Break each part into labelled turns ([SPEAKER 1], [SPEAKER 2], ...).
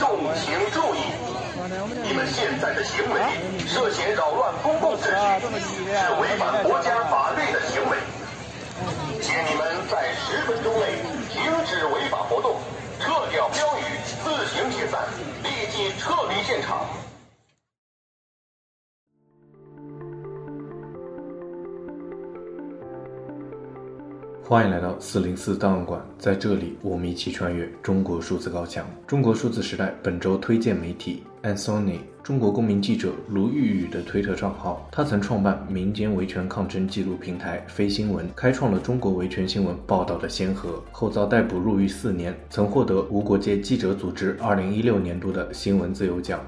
[SPEAKER 1] 众请注意，你们现在的行为涉嫌扰乱公共秩序，是违反国家法律的行为。请你们在十分钟内停止违法活动，撤掉标语，自行解散，立即撤离现场。
[SPEAKER 2] 欢迎来到四零四档案馆，在这里我们一起穿越中国数字高墙。中国数字时代本周推荐媒体 Anthony，中国公民记者卢玉宇的推特账号。他曾创办民间维权抗争记录平台飞新闻，开创了中国维权新闻报道的先河。后遭逮捕入狱四年，曾获得无国界记者组织二零一六年度的新闻自由奖。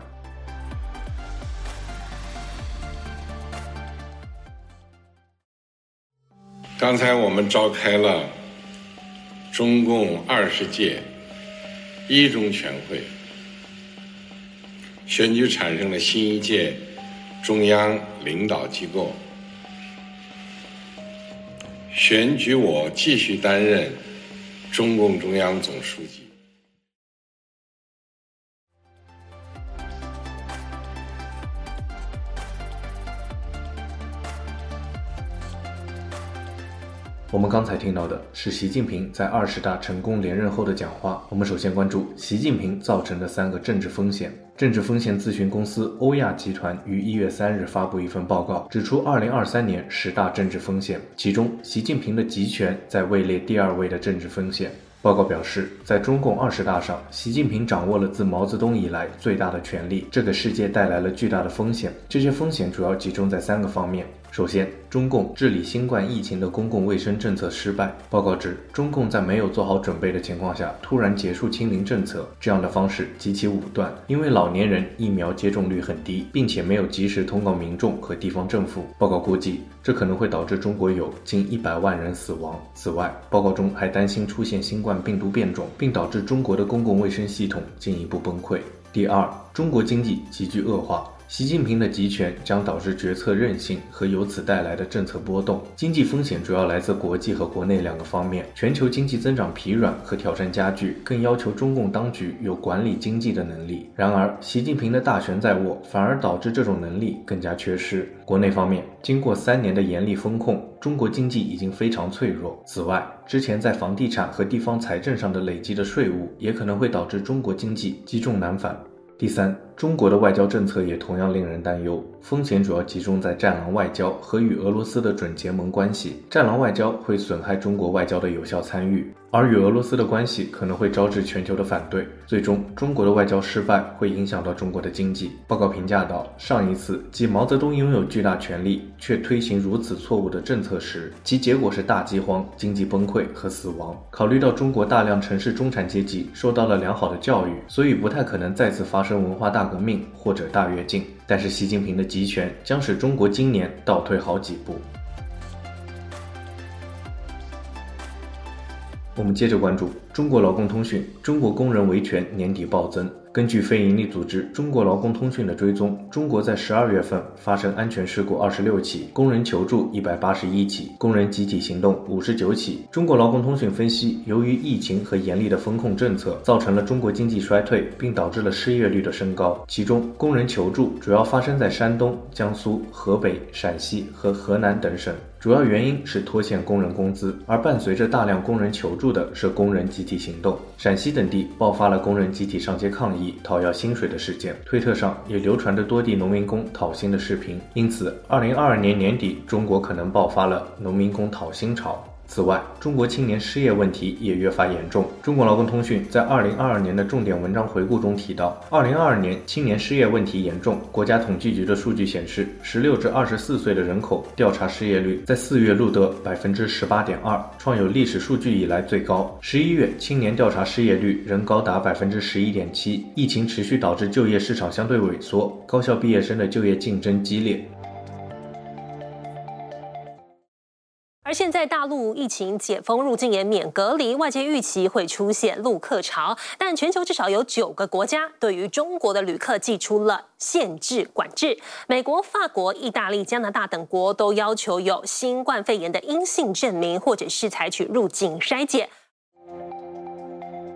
[SPEAKER 3] 刚才我们召开了中共二十届一中全会，选举产生了新一届中央领导机构，选举我继续担任中共中央总书记。
[SPEAKER 2] 我们刚才听到的是习近平在二十大成功连任后的讲话。我们首先关注习近平造成的三个政治风险。政治风险咨询公司欧亚集团于一月三日发布一份报告，指出二零二三年十大政治风险，其中习近平的集权在位列第二位的政治风险。报告表示，在中共二十大上，习近平掌握了自毛泽东以来最大的权力，这给世界带来了巨大的风险。这些风险主要集中在三个方面。首先，中共治理新冠疫情的公共卫生政策失败。报告指，中共在没有做好准备的情况下，突然结束清零政策，这样的方式极其武断。因为老年人疫苗接种率很低，并且没有及时通告民众和地方政府。报告估计，这可能会导致中国有近一百万人死亡。此外，报告中还担心出现新冠病毒变种，并导致中国的公共卫生系统进一步崩溃。第二，中国经济急剧恶化。习近平的集权将导致决策韧性和由此带来的政策波动。经济风险主要来自国际和国内两个方面。全球经济增长疲软和挑战加剧，更要求中共当局有管理经济的能力。然而，习近平的大权在握，反而导致这种能力更加缺失。国内方面，经过三年的严厉风控，中国经济已经非常脆弱。此外，之前在房地产和地方财政上的累积的税务，也可能会导致中国经济积重难返。第三，中国的外交政策也同样令人担忧，风险主要集中在“战狼外交”和与俄罗斯的准结盟关系。“战狼外交”会损害中国外交的有效参与，而与俄罗斯的关系可能会招致全球的反对。最终，中国的外交失败会影响到中国的经济。报告评价道：上一次即毛泽东拥有巨大权力却推行如此错误的政策时，其结果是大饥荒、经济崩溃和死亡。考虑到中国大量城市中产阶级受到了良好的教育，所以不太可能再次发生。文化大大革命或者大跃进，但是习近平的集权将使中国今年倒退好几步。我们接着关注中国劳工通讯，中国工人维权年底暴增。根据非营利组织中国劳工通讯的追踪，中国在十二月份发生安全事故二十六起，工人求助一百八十一起，工人集体行动五十九起。中国劳工通讯分析，由于疫情和严厉的风控政策，造成了中国经济衰退，并导致了失业率的升高。其中，工人求助主要发生在山东、江苏、河北、陕西和河南等省。主要原因是拖欠工人工资，而伴随着大量工人求助的是工人集体行动。陕西等地爆发了工人集体上街抗议、讨要薪水的事件，推特上也流传着多地农民工讨薪的视频。因此，二零二二年年底，中国可能爆发了农民工讨薪潮。此外，中国青年失业问题也越发严重。中国劳工通讯在二零二二年的重点文章回顾中提到，二零二二年青年失业问题严重。国家统计局的数据显示，十六至二十四岁的人口调查失业率在四月录得百分之十八点二，创有历史数据以来最高。十一月青年调查失业率仍高达百分之十一点七。疫情持续导致就业市场相对萎缩，高校毕业生的就业竞争激烈。
[SPEAKER 4] 现在大陆疫情解封，入境也免隔离，外界预期会出现陆客潮。但全球至少有九个国家对于中国的旅客寄出了限制管制。美国、法国、意大利、加拿大等国都要求有新冠肺炎的阴性证明，或者是采取入境筛检。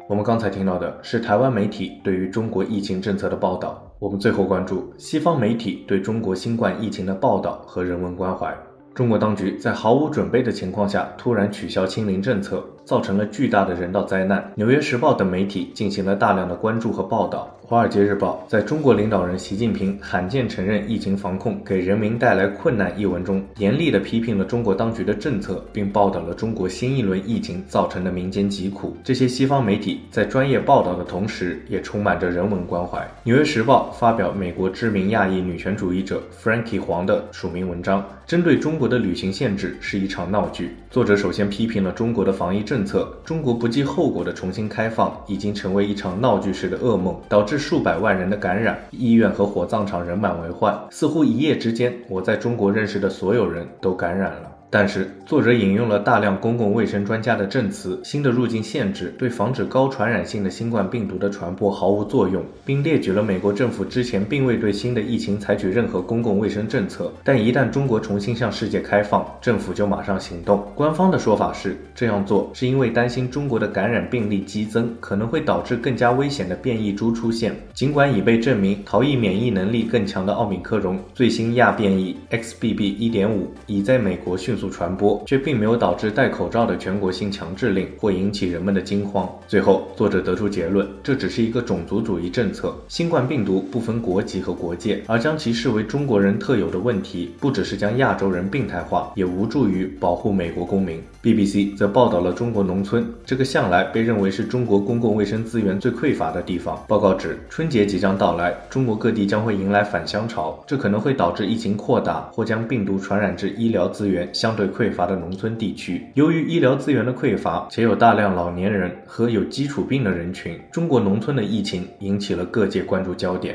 [SPEAKER 2] 我们刚才听到的是台湾媒体对于中国疫情政策的报道。我们最后关注西方媒体对中国新冠疫情的报道和人文关怀。中国当局在毫无准备的情况下突然取消清零政策，造成了巨大的人道灾难。《纽约时报》等媒体进行了大量的关注和报道。《华尔街日报》在中国领导人习近平罕见承认疫情防控给人民带来困难一文中，严厉地批评了中国当局的政策，并报道了中国新一轮疫情造成的民间疾苦。这些西方媒体在专业报道的同时，也充满着人文关怀。《纽约时报》发表美国知名亚裔女权主义者 Frankie 黄的署名文章，针对中国的旅行限制是一场闹剧。作者首先批评了中国的防疫政政策，中国不计后果的重新开放已经成为一场闹剧式的噩梦，导致数百万人的感染，医院和火葬场人满为患，似乎一夜之间，我在中国认识的所有人都感染了。但是，作者引用了大量公共卫生专家的证词，新的入境限制对防止高传染性的新冠病毒的传播毫无作用，并列举了美国政府之前并未对新的疫情采取任何公共卫生政策，但一旦中国重新向世界开放，政府就马上行动。官方的说法是，这样做是因为担心中国的感染病例激增，可能会导致更加危险的变异株出现。尽管已被证明逃逸免疫能力更强的奥密克戎最新亚变异 XBB.1.5 已在美国迅速传播，却并没有导致戴口罩的全国性强制令或引起人们的惊慌。最后，作者得出结论：这只是一个种族主义政策。新冠病毒不分国籍和国界，而将其视为中国人特有的问题，不只是将亚洲人病态化，也无助于保护美国公民。BBC 则报道了中国农村这个向来被认为是中国公共卫生资源最匮乏的地方。报告指，春节即将到来，中国各地将会迎来返乡潮，这可能会导致疫情扩大，或将病毒传染至医疗资源相对匮乏的农村地区，由于医疗资源的匮乏，且有大量老年人和有基础病的人群，中国农村的疫情引起了各界关注焦点。